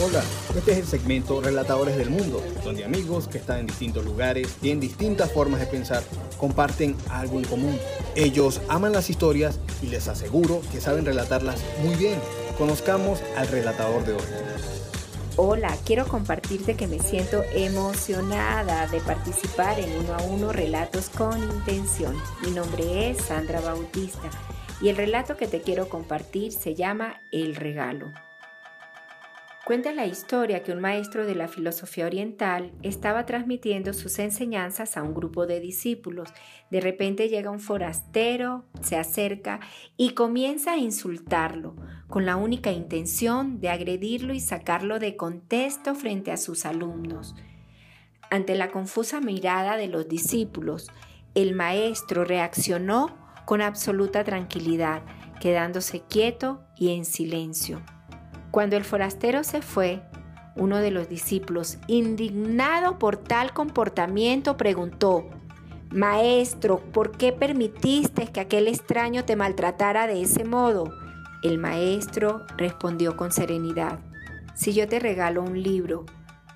Hola, este es el segmento Relatadores del Mundo, donde amigos que están en distintos lugares, tienen distintas formas de pensar, comparten algo en común. Ellos aman las historias y les aseguro que saben relatarlas muy bien. Conozcamos al relatador de hoy. Hola, quiero compartirte que me siento emocionada de participar en uno a uno Relatos con Intención. Mi nombre es Sandra Bautista y el relato que te quiero compartir se llama El regalo. Cuenta la historia que un maestro de la filosofía oriental estaba transmitiendo sus enseñanzas a un grupo de discípulos. De repente llega un forastero, se acerca y comienza a insultarlo, con la única intención de agredirlo y sacarlo de contexto frente a sus alumnos. Ante la confusa mirada de los discípulos, el maestro reaccionó con absoluta tranquilidad, quedándose quieto y en silencio. Cuando el forastero se fue, uno de los discípulos, indignado por tal comportamiento, preguntó, Maestro, ¿por qué permitiste que aquel extraño te maltratara de ese modo? El maestro respondió con serenidad, Si yo te regalo un libro,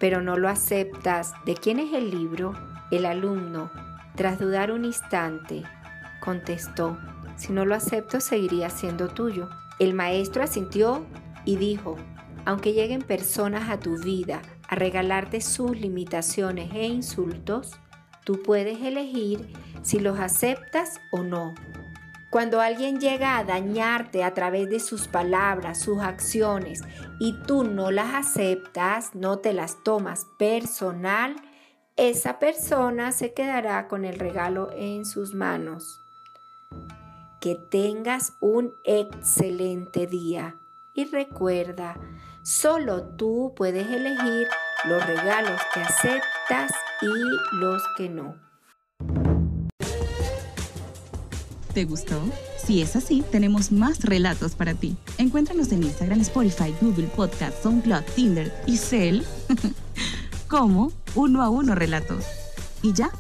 pero no lo aceptas, ¿de quién es el libro? El alumno, tras dudar un instante, contestó, Si no lo acepto, seguiría siendo tuyo. El maestro asintió y dijo, aunque lleguen personas a tu vida a regalarte sus limitaciones e insultos, tú puedes elegir si los aceptas o no. Cuando alguien llega a dañarte a través de sus palabras, sus acciones, y tú no las aceptas, no te las tomas personal, esa persona se quedará con el regalo en sus manos. Que tengas un excelente día y recuerda, solo tú puedes elegir los regalos que aceptas y los que no. ¿Te gustó? Si es así, tenemos más relatos para ti. Encuéntranos en Instagram, Spotify, Google Podcast, SoundCloud, Tinder y Cell como uno a uno relatos. Y ya